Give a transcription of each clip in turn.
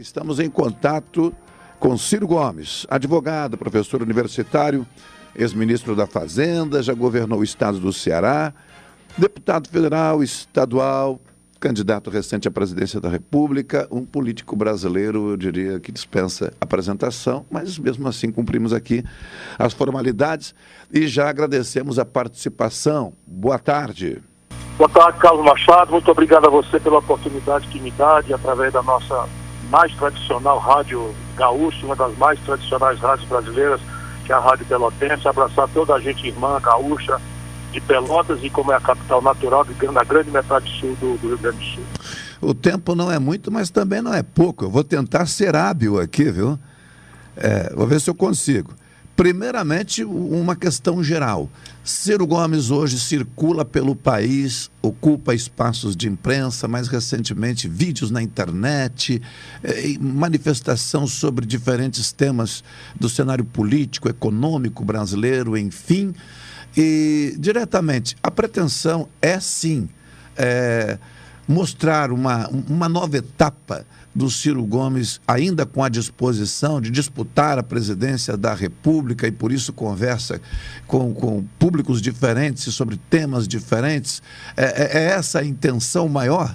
Estamos em contato com Ciro Gomes, advogado, professor universitário, ex-ministro da Fazenda, já governou o estado do Ceará, deputado federal, estadual, candidato recente à presidência da República, um político brasileiro, eu diria que dispensa apresentação, mas mesmo assim cumprimos aqui as formalidades e já agradecemos a participação. Boa tarde. Boa tarde, Carlos Machado. Muito obrigado a você pela oportunidade que me dá de, através da nossa mais tradicional rádio gaúcha, uma das mais tradicionais rádios brasileiras, que é a Rádio Pelotense, abraçar toda a gente irmã gaúcha de Pelotas e como é a capital natural da grande metade sul do, do Rio Grande do Sul. O tempo não é muito, mas também não é pouco. Eu vou tentar ser hábil aqui, viu? É, vou ver se eu consigo. Primeiramente, uma questão geral. Ciro Gomes hoje circula pelo país, ocupa espaços de imprensa, mais recentemente vídeos na internet, eh, manifestação sobre diferentes temas do cenário político, econômico brasileiro, enfim. E, diretamente, a pretensão é sim é, mostrar uma, uma nova etapa do Ciro Gomes, ainda com a disposição de disputar a presidência da República e por isso conversa com, com públicos diferentes sobre temas diferentes, é, é, é essa a intenção maior?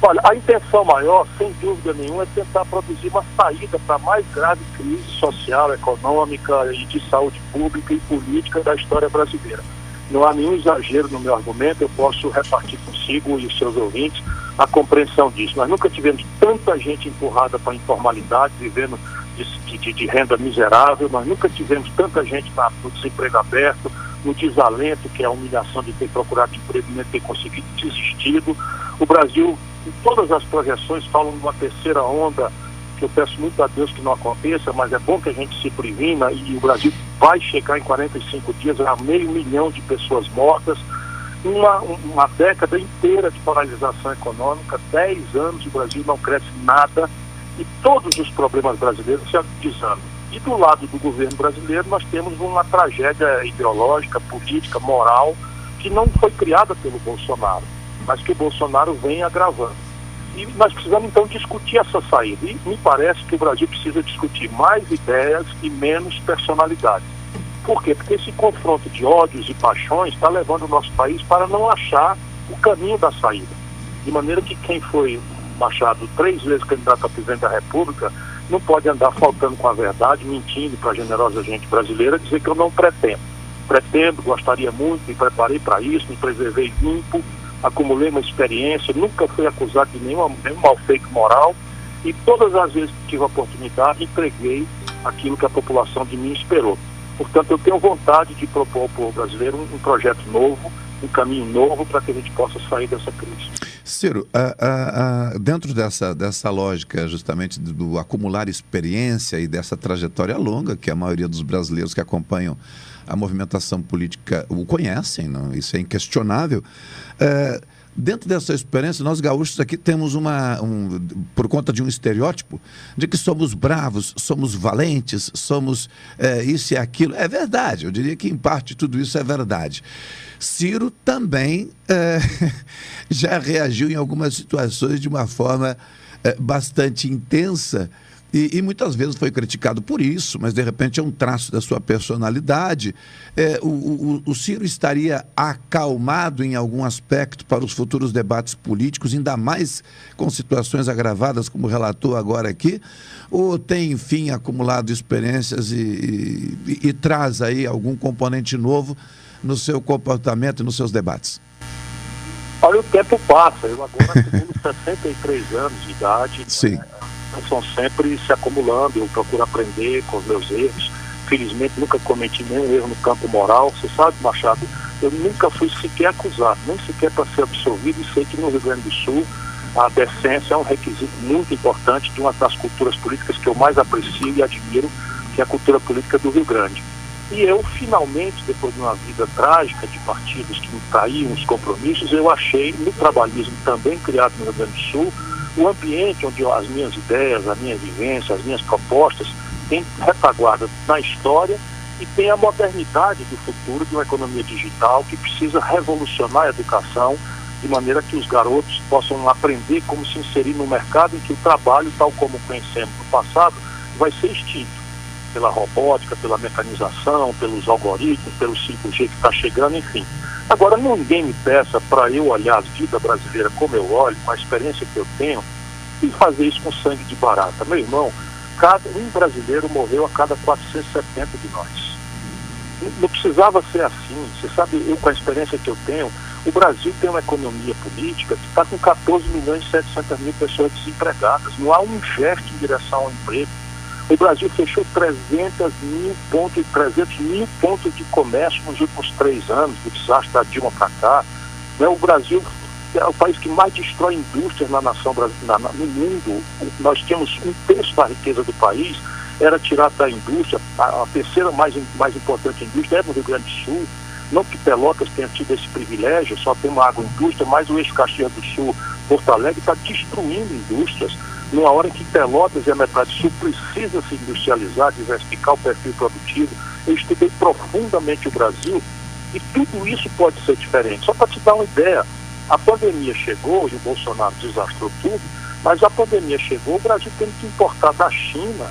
Olha, a intenção maior, sem dúvida nenhuma, é tentar produzir uma saída para a mais grave crise social, econômica e de saúde pública e política da história brasileira. Não há nenhum exagero no meu argumento, eu posso repartir consigo e os seus ouvintes a compreensão disso. Nós nunca tivemos tanta gente empurrada para a informalidade, vivendo de, de, de, renda miserável, nós nunca tivemos tanta gente no desemprego aberto, no desalento, que é a humilhação de ter procurado emprego e não ter conseguido desistido. O Brasil, em todas as projeções, falam de uma terceira onda que eu peço muito a Deus que não aconteça, mas é bom que a gente se previna e o Brasil vai chegar em 45 dias a meio milhão de pessoas mortas, uma, uma década inteira de paralisação econômica, 10 anos o Brasil não cresce nada e todos os problemas brasileiros se agudizando. E do lado do governo brasileiro nós temos uma tragédia ideológica, política, moral, que não foi criada pelo Bolsonaro, mas que o Bolsonaro vem agravando. E nós precisamos então discutir essa saída. E me parece que o Brasil precisa discutir mais ideias e menos personalidades. Por quê? Porque esse confronto de ódios e paixões está levando o nosso país para não achar o caminho da saída. De maneira que quem foi Machado três vezes candidato a presidente da República não pode andar faltando com a verdade, mentindo para a generosa gente brasileira, dizer que eu não pretendo. Pretendo, gostaria muito, me preparei para isso, me preservei limpo, acumulei uma experiência, nunca fui acusado de nenhum, nenhum mal feito moral e todas as vezes que tive a oportunidade entreguei aquilo que a população de mim esperou. Portanto, eu tenho vontade de propor ao povo brasileiro um, projeto novo, um caminho novo para que a gente possa sair dessa crise. Ciro, dentro dessa, dessa lógica justamente do, do, acumular experiência e dessa trajetória longa que a maioria dos brasileiros que acompanham a movimentação política o conhecem, não? isso é inquestionável. É, dentro dessa experiência, nós gaúchos aqui temos uma, um, por conta de um estereótipo, de que somos bravos, somos valentes, somos é, isso e aquilo. É verdade, eu diria que em parte tudo isso é verdade. Ciro também é, já reagiu em algumas situações de uma forma é, bastante intensa e, e, muitas vezes foi criticado por isso, mas de repente é um traço da sua personalidade. É, o, o, o, Ciro estaria acalmado em algum aspecto para os futuros debates políticos, ainda mais com situações agravadas, como relatou agora aqui? Ou tem, enfim, acumulado experiências e, e, e traz aí algum componente novo no seu comportamento e nos seus debates? Olha, o tempo passa. Eu agora tenho 63 anos de idade. Sim. Né? São sempre se acumulando, eu procuro aprender com os meus erros. Felizmente nunca cometi nenhum erro no campo moral. Você sabe, Machado, eu nunca fui sequer acusado, nem sequer para ser absolvido, e sei que no Rio Grande do Sul a decência é um requisito muito importante de uma das culturas políticas que eu mais aprecio e admiro, que é a cultura política do Rio Grande. E eu, finalmente, depois de uma vida trágica de partidos que me traíam os compromissos, eu achei no trabalhismo também criado no Rio Grande do Sul o ambiente onde as minhas ideias, a minha vivência, as minhas propostas têm retaguarda na história e tem a modernidade do futuro de uma economia digital que precisa revolucionar a educação, de maneira que os garotos possam aprender como se inserir no mercado em que o trabalho, tal como conhecemos no passado, vai ser extinto pela robótica, pela mecanização, pelos algoritmos, pelo 5G que está chegando, enfim. Agora, ninguém me peça para eu olhar a vida brasileira como eu olho, com a experiência que eu tenho, e fazer isso com sangue de barata. Meu irmão, cada, um brasileiro morreu a cada 470 de nós. Não precisava ser assim. Você sabe, eu com a experiência que eu tenho, o Brasil tem uma economia política que está com 14 milhões e 700 mil pessoas desempregadas. Não há um gesto em direção ao emprego. O Brasil fechou 300 mil pontos, 300 mil pontos de comércio nos últimos três anos, do desastre da Dilma para cá. Né? O Brasil é o país que mais destrói indústrias na nação na, no mundo. Nós tínhamos um terço da riqueza do país era tirado da indústria, a, a terceira mais, mais importante indústria é no Rio Grande do Sul. Não que Pelotas tenha tido esse privilégio, só tem uma agroindústria, mas o eixo Caxias do Sul, Porto Alegre, está destruindo indústrias. Numa hora em que Pelotas e a metade sul precisa se industrializar, diversificar o perfil produtivo. Eu estudei profundamente o Brasil e tudo isso pode ser diferente. Só para te dar uma ideia, a pandemia chegou e o Bolsonaro desastrou tudo, mas a pandemia chegou, o Brasil tendo que importar da China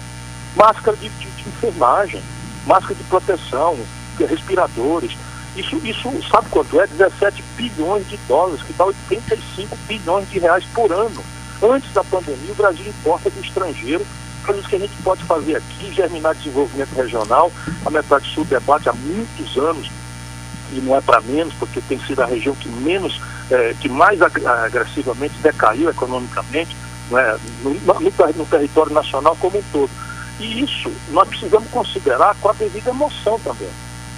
máscara de, de, de enfermagem, máscara de proteção, respiradores. Isso, isso sabe quanto é? 17 bilhões de dólares, que dá 85 bilhões de reais por ano. Antes da pandemia, o Brasil importa do estrangeiro coisas que a gente pode fazer aqui, germinar desenvolvimento regional. A Metade Sul debate há muitos anos, e não é para menos, porque tem sido a região que menos, é, que mais agressivamente decaiu economicamente né, no, no, no território nacional como um todo. E isso nós precisamos considerar com a devida emoção também.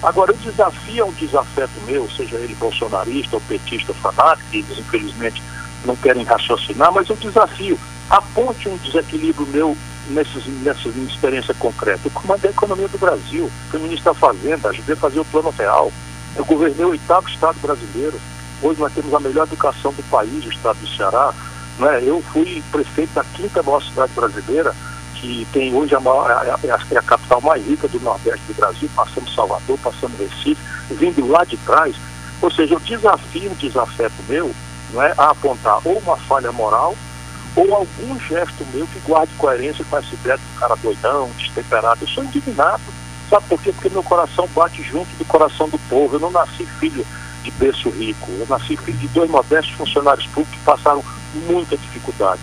Agora, o desafio é um desafeto meu, seja ele bolsonarista ou petista fanático, que infelizmente não querem raciocinar, mas o desafio. Aponte um desequilíbrio meu nesses, nessa experiência concreta. Eu comandei a economia do Brasil, fui ministro da Fazenda, ajudei a fazer o plano real. Eu governei o oitavo estado brasileiro. Hoje nós temos a melhor educação do país, o estado do Ceará. Né? Eu fui prefeito da quinta maior cidade brasileira que tem hoje a, maior, a, a, a, capital mais rica do Nordeste do Brasil, passando Salvador, passando Recife, vindo lá de trás. Ou seja, o desafio, o desafeto meu, não é a apontar ou uma falha moral ou algum gesto meu que guarde coerência com essa ideia do cara doidão, destemperado. Eu sou indignado. Sabe por quê? Porque meu coração bate junto do coração do povo. Eu não nasci filho de berço rico. Eu nasci filho de dois modestos funcionários públicos que passaram muita dificuldade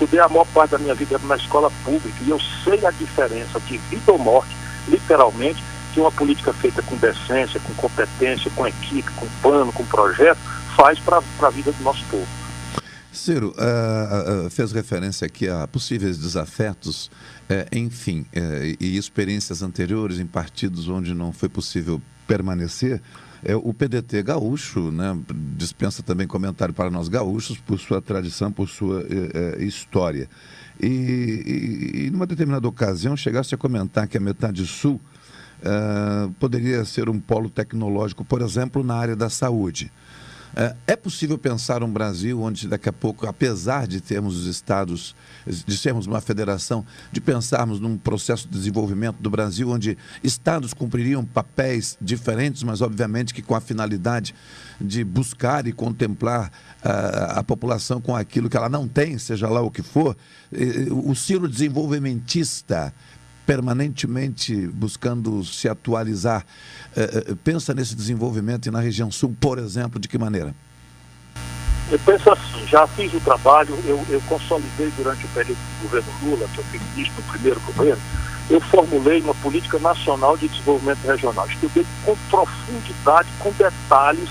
estudei a maior parte da minha vida na escola pública e eu sei a diferença de vida ou morte, literalmente, que uma política feita com decência, com competência, com equipe, com plano, com projeto, faz para a vida do nosso povo. Ciro, uh, uh, fez referência aqui a possíveis desafetos, uh, enfim, e experiências anteriores em partidos onde não foi possível permanecer. O PDT gaúcho né, dispensa também comentário para nós gaúchos por sua tradição, por sua história. E, e, e, numa determinada ocasião chegasse a comentar que a metade sul poderia ser um polo tecnológico, por exemplo, na área da saúde. É, é possível pensar um Brasil onde daqui a pouco, apesar de termos os estados, de sermos uma federação, de pensarmos num processo de desenvolvimento do Brasil onde estados cumpririam papéis diferentes, mas obviamente que com a finalidade de buscar e contemplar uh, a população com aquilo que ela não tem, seja lá o que for, o ciro desenvolvimentista permanentemente buscando se atualizar, uh, pensa nesse desenvolvimento e na região sul, por exemplo, de que maneira? Eu penso assim, já fiz o trabalho, eu, eu consolidei durante o período do governo Lula, que eu fui ministro do primeiro governo, eu formulei uma política nacional de desenvolvimento regional. Estudei com profundidade, com detalhes,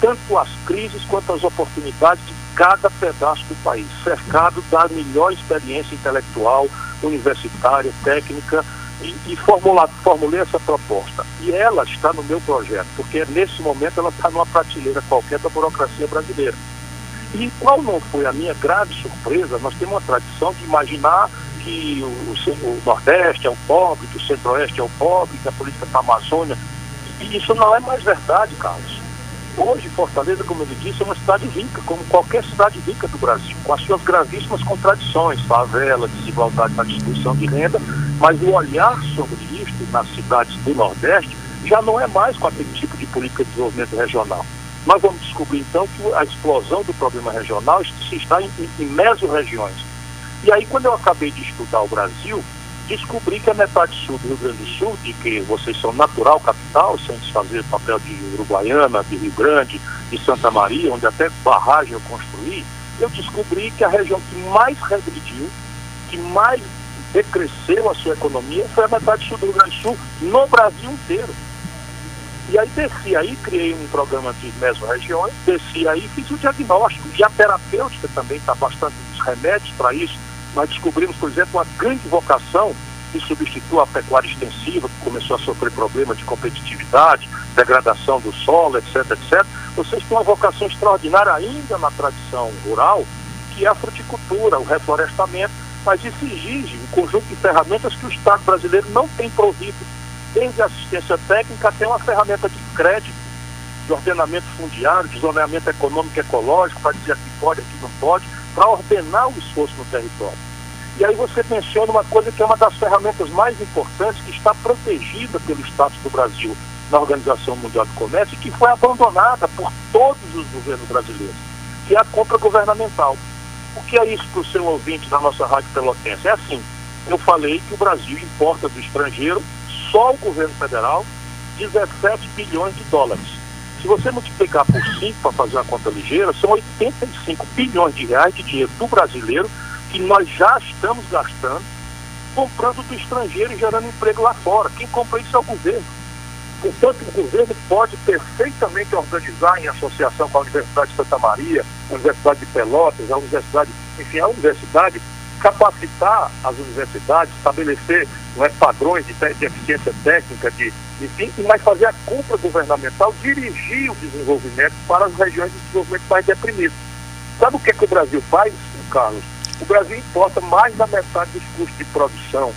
tanto as crises quanto as oportunidades de cada pedaço do país, cercado da melhor experiência intelectual, universitária, técnica, e, e formula, formulei essa proposta. E ela está no meu projeto, porque nesse momento ela está numa prateleira qualquer da burocracia brasileira. E qual não foi a minha grave surpresa, nós temos uma tradição de imaginar que o, o Nordeste é o pobre, que o Centro-Oeste é o pobre, que a política da Amazônia. E isso não é mais verdade, Carlos. Hoje, Fortaleza, como ele disse, é uma cidade rica, como qualquer cidade rica do Brasil, com as suas gravíssimas contradições, favela, desigualdade na distribuição de renda, mas o olhar sobre isso nas cidades do Nordeste já não é mais com aquele tipo de política de desenvolvimento regional. nós vamos descobrir então que a explosão do problema regional se está em, em mesorregiões. E aí, quando eu acabei de estudar o Brasil, descobri que a metade sul do Rio Grande do Sul, de que vocês são natural capital, sem desfazer papel de Uruguaiana, de Rio Grande, de Santa Maria, onde até barragem eu construí, eu descobri que a região que mais regrediu, que mais decresceu a sua economia, foi a metade sul do Rio Grande do Sul, no Brasil inteiro. E aí desci aí, criei um programa de mesorregiões, desci aí, fiz o diagnóstico. E a terapêutica também está bastante dos remédios para isso. Nós descobrimos, por exemplo, uma grande vocação que substitui a pecuária extensiva, que começou a sofrer problemas de competitividade, degradação do solo, etc, etc. Vocês têm uma vocação extraordinária ainda na tradição rural, que é a fruticultura, o reflorestamento, mas isso exige um conjunto de ferramentas que o Estado brasileiro não tem provido desde assistência técnica até uma ferramenta de crédito, de ordenamento fundiário, de zoneamento econômico e ecológico, para dizer aqui pode, aqui não pode, para ordenar o esforço no território. E aí você menciona uma coisa que é uma das ferramentas mais importantes, que está protegida pelo status do Brasil na Organização Mundial do Comércio e que foi abandonada por todos os governos brasileiros, que é a compra governamental. O que é isso para o seu ouvinte da nossa Rádio Pelotense? É assim, eu falei que o Brasil importa do estrangeiro só o governo federal 17 bilhões de dólares. Se você multiplicar por 5 para fazer uma conta ligeira, são 85 bilhões de reais de dinheiro do brasileiro que nós já estamos gastando comprando do estrangeiro e gerando emprego lá fora. Quem compra isso é o governo. Portanto, o governo pode perfeitamente organizar em associação com a Universidade de Santa Maria, a Universidade de Pelotas, a Universidade, enfim, a universidade capacitar as universidades, estabelecer é, padrões de, de eficiência técnica, de, enfim, mas fazer a compra governamental, dirigir o desenvolvimento para as regiões de desenvolvimento mais deprimidas. Sabe o que, é que o Brasil faz, Carlos? O Brasil importa mais da metade dos custos de produção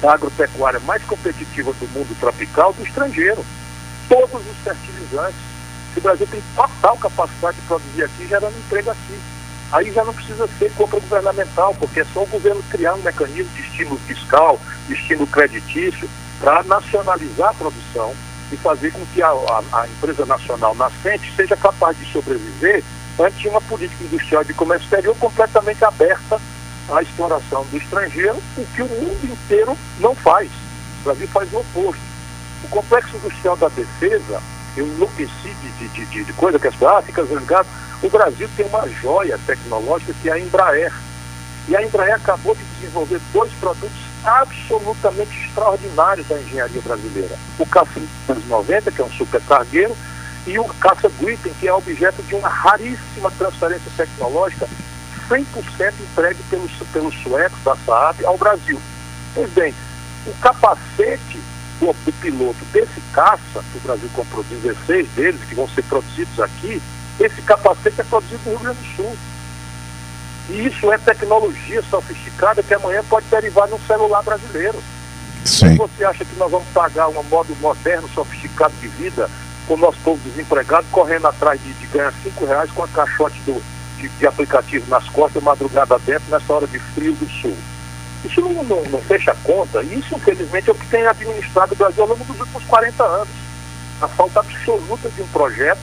da agropecuária mais competitiva do mundo tropical do estrangeiro. Todos os fertilizantes. O Brasil tem total capacidade de produzir aqui, gerando emprego aqui aí já não precisa ser compra governamental, porque é só o governo criar um mecanismo de estímulo fiscal, de estímulo creditício, para nacionalizar a produção e fazer com que a, a, a, empresa nacional nascente seja capaz de sobreviver ante uma política industrial de comércio exterior completamente aberta à exploração do estrangeiro, o que o mundo inteiro não faz. O Brasil faz o oposto. O complexo industrial da defesa, eu enlouqueci de, de, de, de coisa que as pessoas ah, fica zangado. O Brasil tem uma joia tecnológica que é a Embraer. E a Embraer acabou de desenvolver dois produtos absolutamente extraordinários da engenharia brasileira. O Caça 90, que é um supercargueiro, e o Caça Gripen, que é objeto de uma raríssima transferência tecnológica 100% entregue pelos, pelos suecos da Saab ao Brasil. Pois bem, o capacete do, do piloto desse caça, que o Brasil comprou 16 deles, que vão ser produzidos aqui, esse capacete é produzido no Rio Grande do Sul. E isso é tecnologia sofisticada que amanhã pode derivar num celular brasileiro. Sim. Então você acha que nós vamos pagar um modo moderno, sofisticado de vida, com o nosso povo desempregado, correndo atrás de, de ganhar cinco reais com a caixote do, de, de, aplicativo nas costas, madrugada dentro, nessa hora de frio do sul? Isso não, não, não fecha conta. E isso, infelizmente, é o que tem administrado o Brasil ao longo dos últimos 40 anos. A falta absoluta de um projeto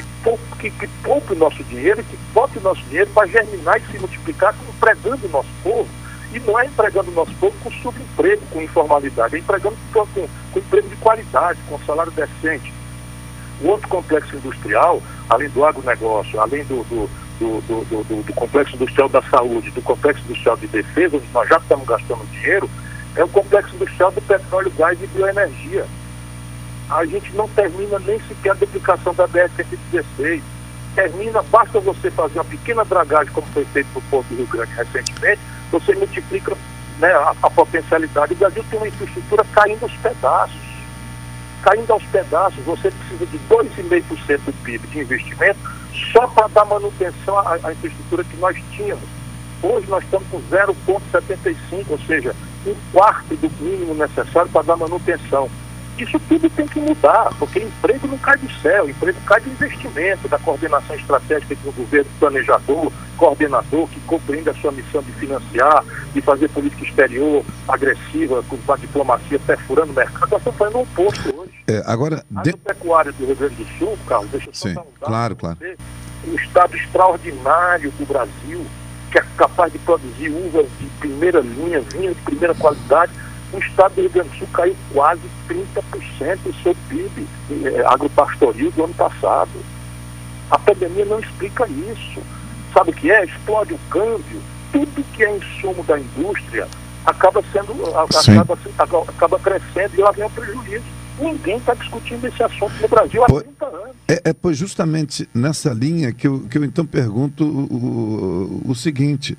que poupe, que, que poupe o nosso dinheiro, que bote o nosso dinheiro para germinar e se multiplicar empregando o nosso povo. E não é empregando o nosso povo com subemprego, com informalidade, é empregando com, com, com emprego de qualidade, com salário decente. O outro complexo industrial, além do agronegócio, além do, do, do, do, do, complexo industrial da saúde, do complexo industrial de defesa, onde nós já estamos gastando dinheiro, é o complexo industrial do petróleo, gás e bioenergia a gente não termina nem sequer a duplicação da BR-116. Termina, basta você fazer uma pequena dragagem, como foi feito no Porto do Rio Grande recentemente, você multiplica né, a, a, potencialidade. O Brasil tem uma infraestrutura caindo aos pedaços. Caindo aos pedaços, você precisa de 2,5% do PIB de investimento só para dar manutenção à, à infraestrutura que nós tínhamos. Hoje nós estamos com 0,75, ou seja, um quarto do mínimo necessário para dar manutenção. Isso tudo tem que mudar, porque emprego não cai do céu, emprego cai do investimento, da coordenação estratégica do governo, planejador, coordenador, que compreende a sua missão de financiar, de fazer política exterior agressiva, com a diplomacia perfurando o mercado. Nós estamos fazendo um oposto hoje. É, agora, a de... pecuária do Rio Grande do Sul, Carlos, deixa eu só Sim, dar um dado claro, claro. Você, um estado extraordinário do Brasil, que é capaz de produzir uvas de primeira linha, vinhos de primeira qualidade, o estado do Rio Grande do Sul caiu quase 30% do seu PIB eh, agropastoril do ano passado. A pandemia não explica isso. Sabe o que é? Explode o câmbio. Tudo que é insumo da indústria acaba sendo acaba, acaba crescendo e lá vem o prejuízo. Ninguém está discutindo esse assunto no Brasil há pois, 30 anos. É, é pois justamente nessa linha que eu, que eu então pergunto o, o, o seguinte.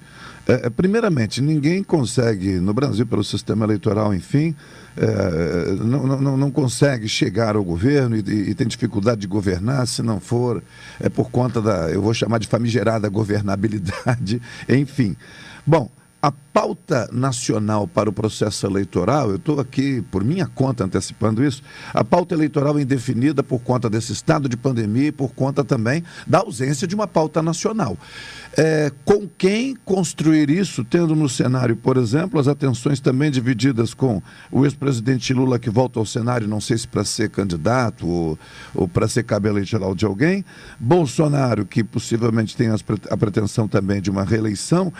É, é, primeiramente, ninguém consegue, no Brasil, pelo sistema eleitoral, enfim, é, não, não, não consegue chegar ao governo e, e, tem dificuldade de governar se não for é por conta da, eu vou chamar de famigerada governabilidade, enfim. Bom, a pauta nacional para o processo eleitoral, eu estou aqui por minha conta antecipando isso, a pauta eleitoral é indefinida por conta desse estado de pandemia e por conta também da ausência de uma pauta nacional. É, com quem construir isso, tendo no cenário, por exemplo, as atenções também divididas com o ex-presidente Lula que volta ao cenário, não sei se para ser candidato ou, ou para ser cabelo eleitoral de alguém, Bolsonaro, que possivelmente tem a pretensão também de uma reeleição,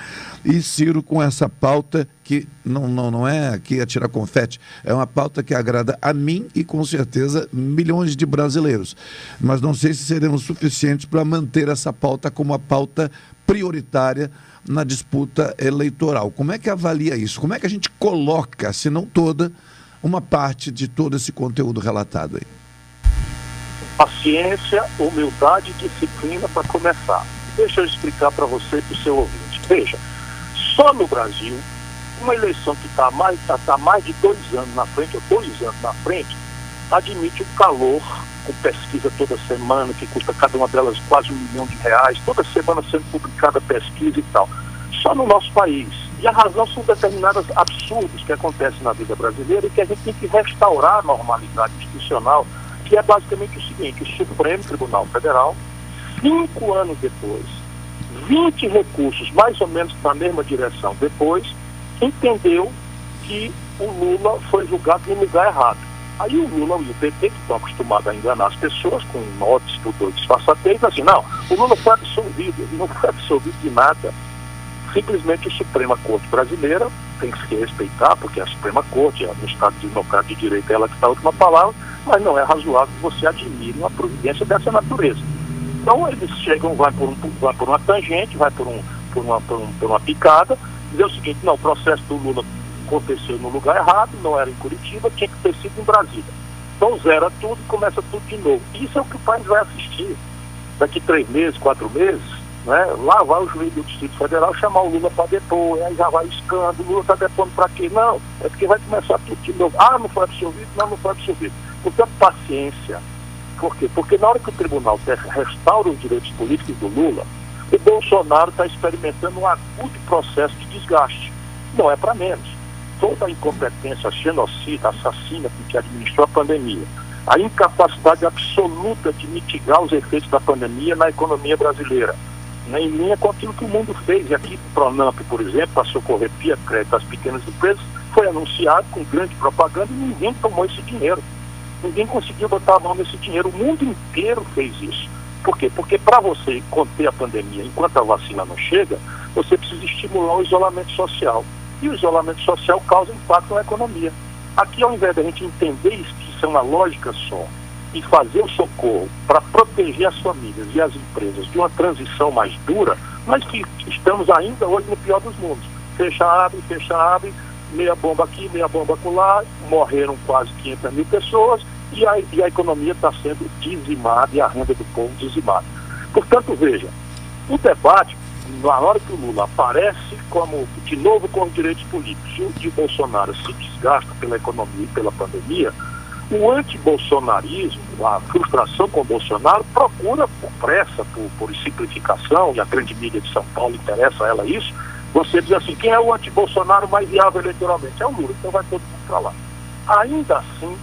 e Ciro com essa pauta que não, não, não é aqui atirar confete, é uma pauta que agrada a mim e com certeza milhões de brasileiros. Mas não sei se seremos suficientes para manter essa pauta como a pauta prioritária na disputa eleitoral. Como é que avalia isso? Como é que a gente coloca, se não toda, uma parte de todo esse conteúdo relatado aí? Paciência, humildade e disciplina para começar. Deixa eu explicar para você e para o seu ouvinte. Veja, só no Brasil, uma eleição que está mais, tá, tá mais de dois anos na frente, ou dois anos na frente, admite o calor com pesquisa toda semana, que custa cada uma delas quase um milhão de reais, toda semana sendo publicada pesquisa e tal. Só no nosso país. E a razão são determinados absurdos que acontecem na vida brasileira e que a gente tem que restaurar a normalidade institucional, que é basicamente o seguinte, o Supremo Tribunal Federal, cinco anos depois, 20 recursos mais ou menos na mesma direção depois, entendeu que o Lula foi julgado no lugar errado. Aí o Lula e o PT, que estão acostumados a enganar as pessoas com notas, tudo disfarçatez, assim, não, o Lula foi absolvido, ele não foi absolvido de nada. Simplesmente a Suprema Corte Brasileira tem que se respeitar, porque a Suprema Corte, no Estado Democrático de Direito, é ela que está a última palavra, mas não é razoável que você admire uma providência dessa natureza. Então eles chegam, vai por, um, vai por uma tangente, vai por, um, por, uma, por, um, por uma picada, dizer o seguinte, não, o processo do Lula aconteceu no lugar errado, não era em Curitiba, tinha que ter sido em Brasília. Então zera tudo e começa tudo de novo. Isso é o que o país vai assistir. Daqui três meses, quatro meses, né, lá vai o juiz do Distrito Federal chamar o Lula para depor, aí já vai escândalo, o Lula está depondo para quê? Não, é porque vai começar tudo de novo. Ah, não foi absolvido? Não, não foi absolvido. Portanto, paciência. Por quê? Porque na hora que o tribunal restaura os direitos políticos do Lula, o Bolsonaro está experimentando um agudo processo de desgaste. Não é para menos toda a incompetência genocida, assassina que administrou a pandemia, a incapacidade absoluta de mitigar os efeitos da pandemia na economia brasileira, né, em linha com aquilo que o mundo fez. E aqui, Pronamp, por exemplo, para socorrer via crédito às pequenas empresas, foi anunciado com grande propaganda e ninguém tomou esse dinheiro. Ninguém conseguiu botar a mão nesse dinheiro. O mundo inteiro fez isso. Por quê? Porque para você conter a pandemia enquanto a vacina não chega, você precisa estimular o isolamento social e o isolamento social causa impacto na economia. Aqui, ao invés da gente entender isso, que isso é uma lógica só, e fazer o socorro para proteger as famílias e as empresas de uma transição mais dura, mas que estamos ainda hoje no pior dos mundos. Fecha, abre, fecha, abre, meia bomba aqui, meia bomba acolá, morreram quase 500 mil pessoas e a, e a economia está sendo dizimada e a renda do povo dizimada. Portanto, veja, o debate na hora que o Lula aparece como de novo com os direitos políticos e o de Bolsonaro se desgasta pela economia e pela pandemia, o antibolsonarismo, a frustração com o Bolsonaro, procura por pressa, por, por simplificação, e a grande mídia de São Paulo interessa a ela isso, você diz assim, quem é o antibolsonaro mais viável eleitoralmente? É o Lula, então vai todo mundo para lá. Ainda assim,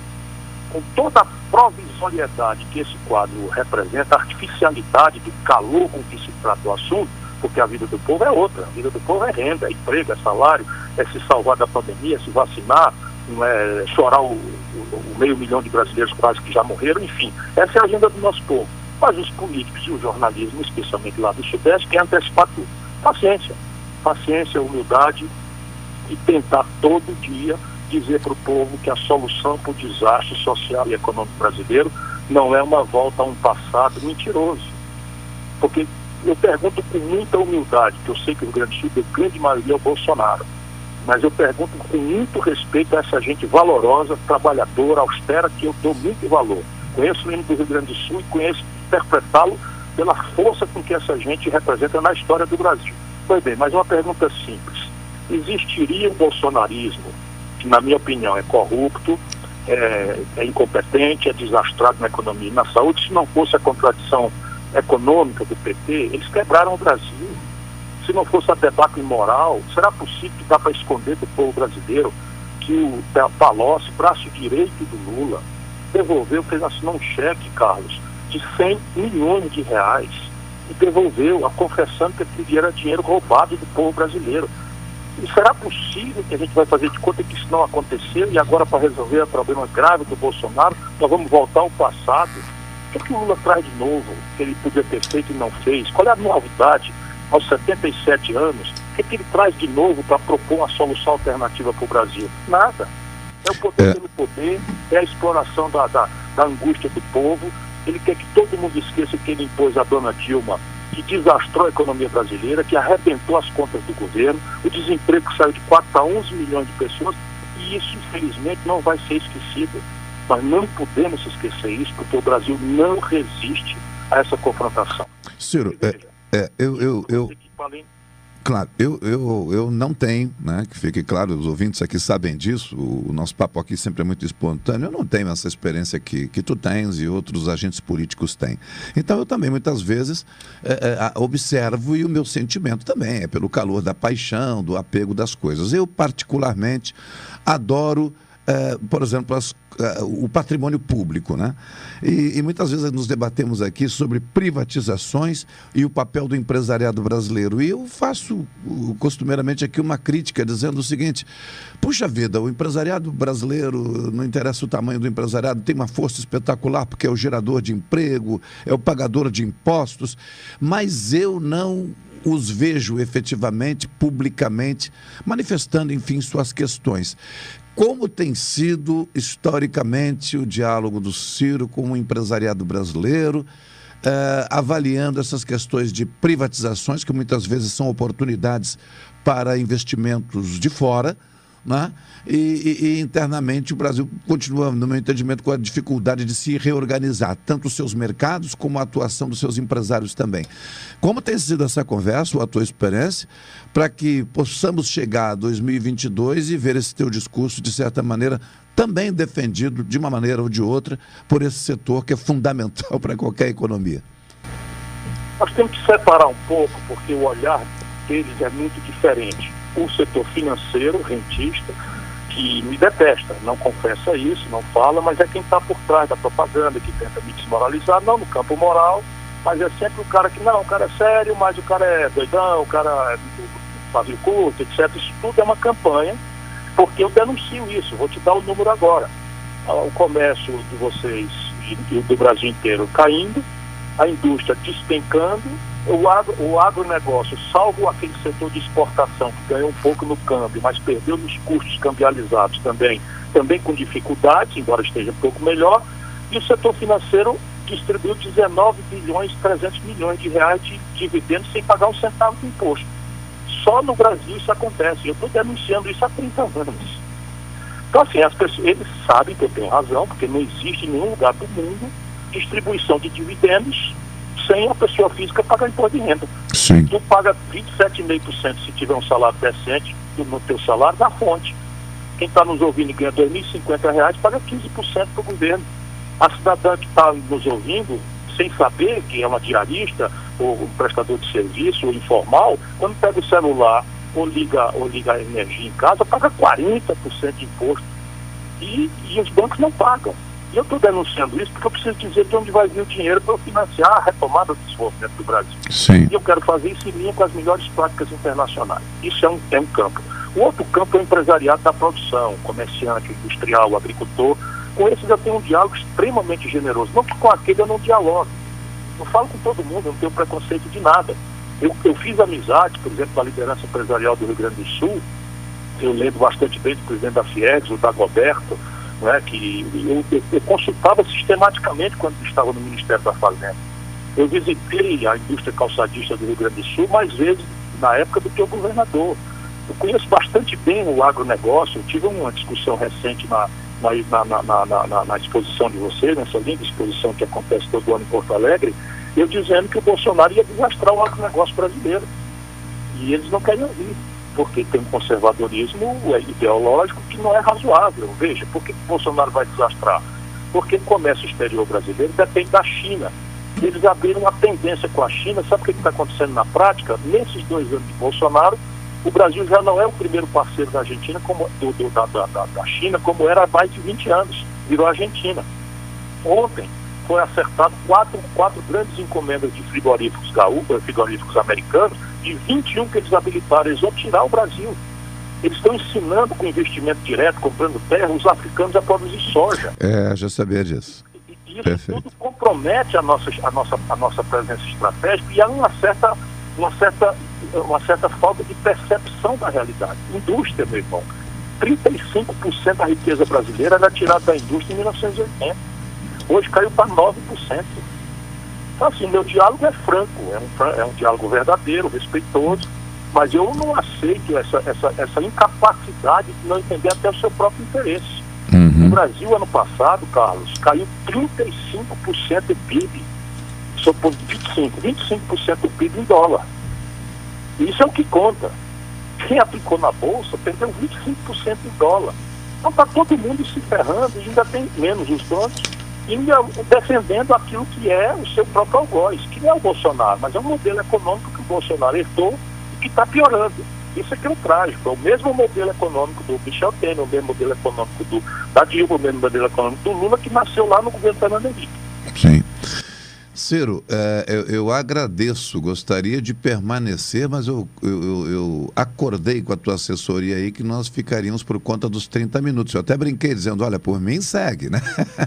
com toda a provisoriedade que esse quadro representa, a artificialidade do calor com que se trata o assunto, porque a vida do povo é outra. A vida do povo é renda, é emprego, é salário, é se salvar da pandemia, é se vacinar, não é chorar o, o, o meio milhão de brasileiros quase que já morreram, enfim. Essa é a agenda do nosso povo. Mas os políticos e o jornalismo, especialmente lá do Sudeste, querem antecipar tudo. Paciência. Paciência, humildade e tentar todo dia dizer para o povo que a solução para o desastre social e econômico brasileiro não é uma volta a um passado mentiroso. Porque eu pergunto com muita humildade, que eu sei que o Rio Grande do Sul, a grande maioria é o Bolsonaro, mas eu pergunto com muito respeito a essa gente valorosa, trabalhadora, austera, que eu dou muito valor. Conheço o hino do Rio Grande do Sul e conheço interpretá-lo pela força com que essa gente representa na história do Brasil. Pois bem, mas uma pergunta simples. Existiria um bolsonarismo que, na minha opinião, é corrupto, é, é incompetente, é desastrado na economia e na saúde, se não fosse a contradição econômica do PT, eles quebraram o Brasil. Se não fosse a debate moral, será possível que dá para esconder do povo brasileiro que o Palocci, braço direito do Lula, devolveu, fez assinar um cheque, Carlos, de 100 milhões de reais e devolveu, confessando que aquilo era dinheiro roubado do povo brasileiro. E será possível que a gente vai fazer de conta que isso não aconteceu e agora para resolver o problema grave do Bolsonaro, nós vamos voltar ao passado? O que, é que o Lula traz de novo que ele podia ter feito e não fez? Qual é a novidade aos 77 anos? O que, é que ele traz de novo para propor uma solução alternativa para o Brasil? Nada. É o poder é. pelo poder, é a exploração da, da, da angústia do povo. Ele quer que todo mundo esqueça que ele impôs a dona Dilma que desastrou a economia brasileira, que arrebentou as contas do governo, o desemprego saiu de 4 a 11 milhões de pessoas, e isso, infelizmente, não vai ser esquecido. Nós não podemos esquecer isso, porque o Brasil não resiste a essa confrontação. Ciro, é, é, eu, eu, eu, Claro, eu, eu, eu não tenho, né, que fique claro, os ouvintes aqui sabem disso, o, nosso papo aqui sempre é muito espontâneo, eu não tenho essa experiência que, que tu tens e outros agentes políticos têm. Então eu também muitas vezes é, é, observo e o meu sentimento também é pelo calor da paixão, do apego das coisas. Eu particularmente adoro é, por exemplo, as, é, o patrimônio público. Né? E, e, muitas vezes nos debatemos aqui sobre privatizações e o papel do empresariado brasileiro. E eu faço costumeiramente aqui uma crítica dizendo o seguinte: puxa vida, o empresariado brasileiro, não interessa o tamanho do empresariado, tem uma força espetacular porque é o gerador de emprego, é o pagador de impostos, mas eu não os vejo efetivamente, publicamente, manifestando, enfim, suas questões como tem sido historicamente o diálogo do Ciro com o empresariado brasileiro, eh, avaliando essas questões de privatizações, que muitas vezes são oportunidades para investimentos de fora, né? E, e, e, internamente o Brasil continua, no meu entendimento, com a dificuldade de se reorganizar, tanto os seus mercados como a atuação dos seus empresários também. Como tem sido essa conversa, a tua experiência, para que possamos chegar a 2022 e ver esse teu discurso, de certa maneira, também defendido, de uma maneira ou de outra, por esse setor que é fundamental para qualquer economia? Nós temos que separar um pouco, porque o olhar deles é muito diferente o setor financeiro, rentista, que me detesta, não confessa isso, não fala, mas é quem está por trás da propaganda, que tenta me desmoralizar, não no campo moral, mas é sempre o cara que, não, o cara é sério, mas o cara é doidão, o cara é fazia curto, etc. Isso tudo é uma campanha, porque eu denuncio isso, vou te dar o número agora. Ah, o comércio de vocês e do Brasil inteiro caindo, a indústria despencando, o, agro, o agronegócio, salvo aquele setor de exportação que ganhou um pouco no câmbio, mas perdeu nos custos cambializados também, também com dificuldades, embora esteja um pouco melhor, e o setor financeiro distribuiu 19 bilhões 300 milhões de reais de dividendos sem pagar um centavo de imposto. Só no Brasil isso acontece. Eu estou denunciando isso há 30 anos. Então, assim, as pessoas, eles sabem que eu tenho razão, porque não existe em nenhum lugar do mundo distribuição de dividendos sem a pessoa física pagar imposto de renda. Sim. Tu paga 27,5% se tiver um salário decente no teu salário da fonte. Quem está nos ouvindo e ganha R$ 2.050, paga 15% para o governo. A cidadã que está nos ouvindo, sem saber que é uma diarista, ou um prestador de serviço, ou informal, quando pega o celular ou liga, ou liga a energia em casa, paga 40% de imposto. E, e os bancos não pagam. E eu estou denunciando isso porque eu preciso dizer de onde vai vir o dinheiro para financiar a retomada do desenvolvimento do Brasil. Sim. E eu quero fazer isso em linha com as melhores práticas internacionais. Isso é um, é um campo. O outro campo é o empresariado da produção, comerciante, industrial, agricultor. Com esses eu tenho um diálogo extremamente generoso. Não que com aquele eu não dialogue. Eu falo com todo mundo, eu não tenho preconceito de nada. Eu, eu fiz amizade, por exemplo, com a liderança empresarial do Rio Grande do Sul. Eu lembro bastante bem do presidente da FIEX, o Dagoberto, né, que eu, eu, eu consultava sistematicamente quando estava no Ministério da Fazenda. Eu visitei a indústria calçadista do Rio Grande do Sul mais vezes na época do que o governador. Eu conheço bastante bem o agronegócio, eu tive uma discussão recente na, na, na, na, na exposição de vocês, nessa linda exposição que acontece todo ano em Porto Alegre, eu dizendo que o Bolsonaro ia desastrar o agronegócio brasileiro. E eles não querem ouvir porque tem um conservadorismo é, ideológico que não é razoável. Veja, por que Bolsonaro vai desastrar? Porque o comércio exterior brasileiro depende da China. Eles abriram uma tendência com a China. Sabe o que está acontecendo na prática? Nesses dois anos de Bolsonaro, o Brasil já não é o primeiro parceiro da Argentina, como, do, do, da, da, da China, como era há mais de 20 anos. Virou Argentina. Ontem foi acertado quatro, quatro grandes encomendas de frigoríficos gaúchos, frigoríficos americanos, de 21 que eles habilitaram, eles vão tirar o Brasil. Eles estão ensinando com investimento direto, comprando terra, os africanos a produzir soja. É, já sabia disso. E, isso Perfeito. tudo compromete a nossa, a, nossa, a nossa presença estratégica e há uma certa, uma, certa, uma certa falta de percepção da realidade. Indústria, meu irmão. 35% da riqueza brasileira era tirada da indústria em 1980. Hoje caiu para 9%. Então, assim, meu diálogo é franco, é um, é um diálogo verdadeiro, respeitoso, mas eu não aceito essa, essa, essa incapacidade de não entender até o seu próprio interesse. Uhum. No Brasil, ano passado, Carlos, caiu 35% do PIB, só por 25%, 25% do PIB em dólar. Isso é o que conta. Quem aplicou na Bolsa perdeu 25% em dólar. Então está todo mundo se ferrando e ainda tem menos os bancos e defendendo aquilo que é o seu próprio algoz, que não é o Bolsonaro, mas é um modelo econômico que o Bolsonaro herdou e que está piorando. Isso é é trágico. É o mesmo modelo econômico do Michel Temer, o mesmo modelo econômico do, da Dilma, o mesmo modelo econômico do Lula, que nasceu lá no governo Fernando Henrique. Sim. Ciro, é, eu, eu, agradeço, gostaria de permanecer, mas eu, eu, eu, acordei com a tua assessoria aí que nós ficaríamos por conta dos 30 minutos. Eu até brinquei dizendo, olha, por mim segue, né?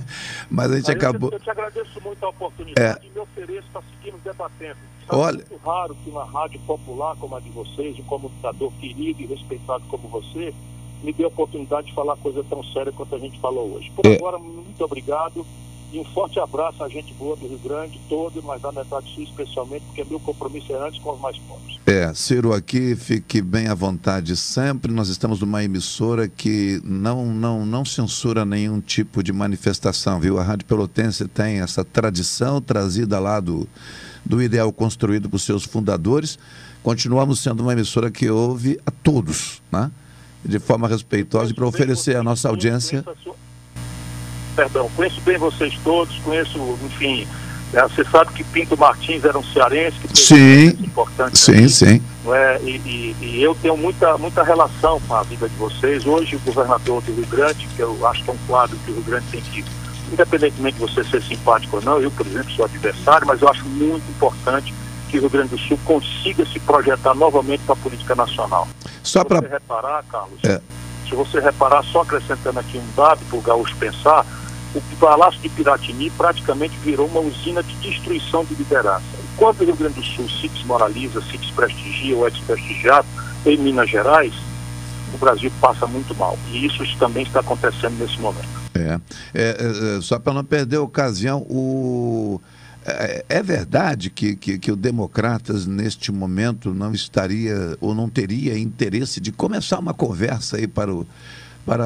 mas a gente acabou. Eu, te agradeço muito a oportunidade é... e me ofereço para seguirmos debatendo. Olha... É muito raro que uma rádio popular como a de vocês, um comunicador querido e respeitado como você, me dê a oportunidade de falar coisa tão séria quanto a gente falou hoje. Por é... agora, muito obrigado. E um forte abraço à gente boa do Rio Grande todo, mas da metade sul especialmente, porque meu compromisso é antes com os mais pobres. É, Ciro, aqui fique bem à vontade sempre. Nós estamos numa emissora que não, não, não censura nenhum tipo de manifestação, viu? A Rádio Pelotense tem essa tradição trazida lá do, do ideal construído por seus fundadores. Continuamos sendo uma emissora que ouve a todos, né? de forma respeitosa e para oferecer à nossa audiência perdão, conheço bem vocês todos, conheço, enfim, é, você sabe que Pinto Martins era um cearense que sim, importante. Sim, aqui, sim. Não é? E, e, e, eu tenho muita, muita relação com a vida de vocês. Hoje, o governador do Rio Grande, que eu acho que é um quadro que o Rio Grande tem que, independentemente de você ser simpático ou não, eu, por exemplo, sou adversário, mas eu acho muito importante que o Rio Grande do Sul consiga se projetar novamente para a política nacional. Só para reparar, Carlos, é. se você reparar, só acrescentando aqui um dado para o Gaúcho pensar, o Palácio de Piratini praticamente virou uma usina de destruição de liderança. Enquanto o Rio Grande do Sul se desmoraliza, se desprestigia ou é desprestigiado em Minas Gerais, o Brasil passa muito mal. E isso também está acontecendo nesse momento. É, é, é só para não perder a ocasião, o... É, é verdade que, que, que, o Democratas, neste momento, não estaria ou não teria interesse de começar uma conversa aí para o, para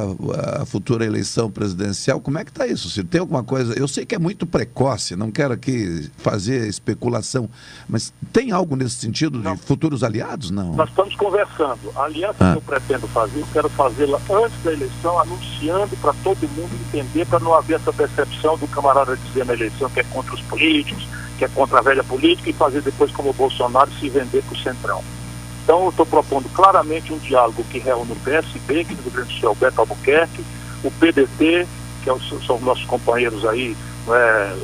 a futura eleição presidencial. Como é que está isso, Ciro? Tem alguma coisa? Eu sei que é muito precoce, não quero aqui fazer especulação, mas tem algo nesse sentido de futuros aliados? Não. Nós estamos conversando. A aliança ah. que eu pretendo fazer, eu quero fazê-la antes da eleição, anunciando para todo mundo entender, para não haver essa percepção do camarada dizer na eleição que é contra os políticos, que é contra a velha política e fazer depois como o Bolsonaro se vender para o Centrão. Então, eu estou propondo claramente um diálogo que reúne o PSB, que no Rio Grande do Sul é o Beto Albuquerque, o PDT, que é são nossos companheiros aí, né,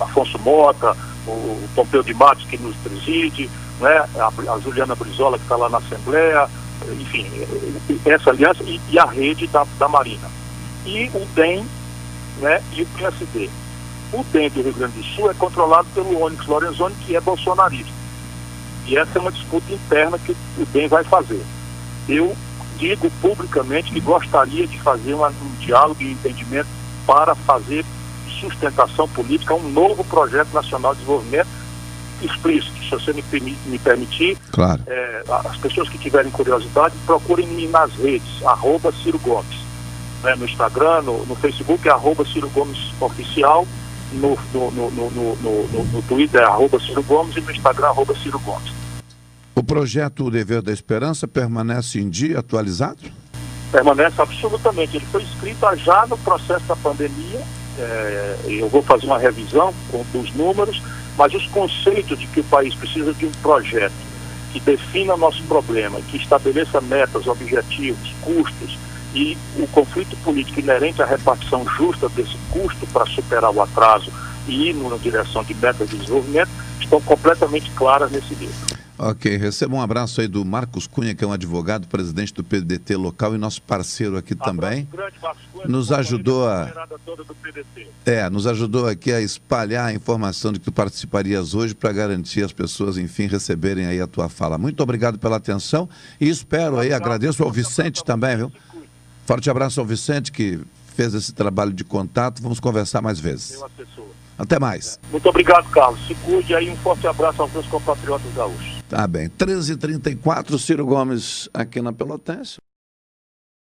Afonso Mota, o Pompeu de Matos, que nos preside, né, a, Juliana Brizola, que está lá na Assembleia, enfim, essa aliança e, e, a rede da, da Marina. E o DEM né, e o PSD. O DEM do Rio Grande do Sul é controlado pelo Onyx Lorenzoni, que é bolsonarista. E essa é uma disputa interna que o DEM vai fazer. Eu digo publicamente que gostaria de fazer uma, um diálogo e entendimento para fazer sustentação política um novo projeto nacional de desenvolvimento explícito. Se você me, me permitir, claro. é, as pessoas que tiverem curiosidade, procurem-me nas redes, arroba Ciro Gomes. Né, no Instagram, no, no Facebook é arroba Ciro Gomes Oficial, no, no, no, no, no, Twitter arroba Ciro Gomes e no Instagram arroba Ciro Gomes. O projeto O Dever da Esperança permanece em dia, atualizado? Permanece absolutamente. Ele foi escrito já no processo da pandemia. É, eu vou fazer uma revisão com, dos números, mas os conceitos de que o país precisa de um projeto que defina nosso problema, que estabeleça metas, objetivos, custos e o conflito político inerente à repartição justa desse custo para superar o atraso e ir na direção de metas de desenvolvimento estão completamente claras nesse livro. Ok, receba um abraço aí do Marcos Cunha, que é um advogado, presidente do PDT local e nosso parceiro aqui abraço também. Grande, Marcos Cunha, nos ajudou a. É, nos ajudou aqui a espalhar a informação de que tu participarias hoje para garantir as pessoas, enfim, receberem aí a tua fala. Muito obrigado pela atenção e espero aí, agradeço ao Vicente também, viu? Forte abraço ao Vicente que fez esse trabalho de contato. Vamos conversar mais vezes. Até mais. Muito obrigado, Carlos. Se cuide aí. Um forte abraço aos meus compatriotas gaúchos. Tá bem. 13h34, Ciro Gomes aqui na Pelotense.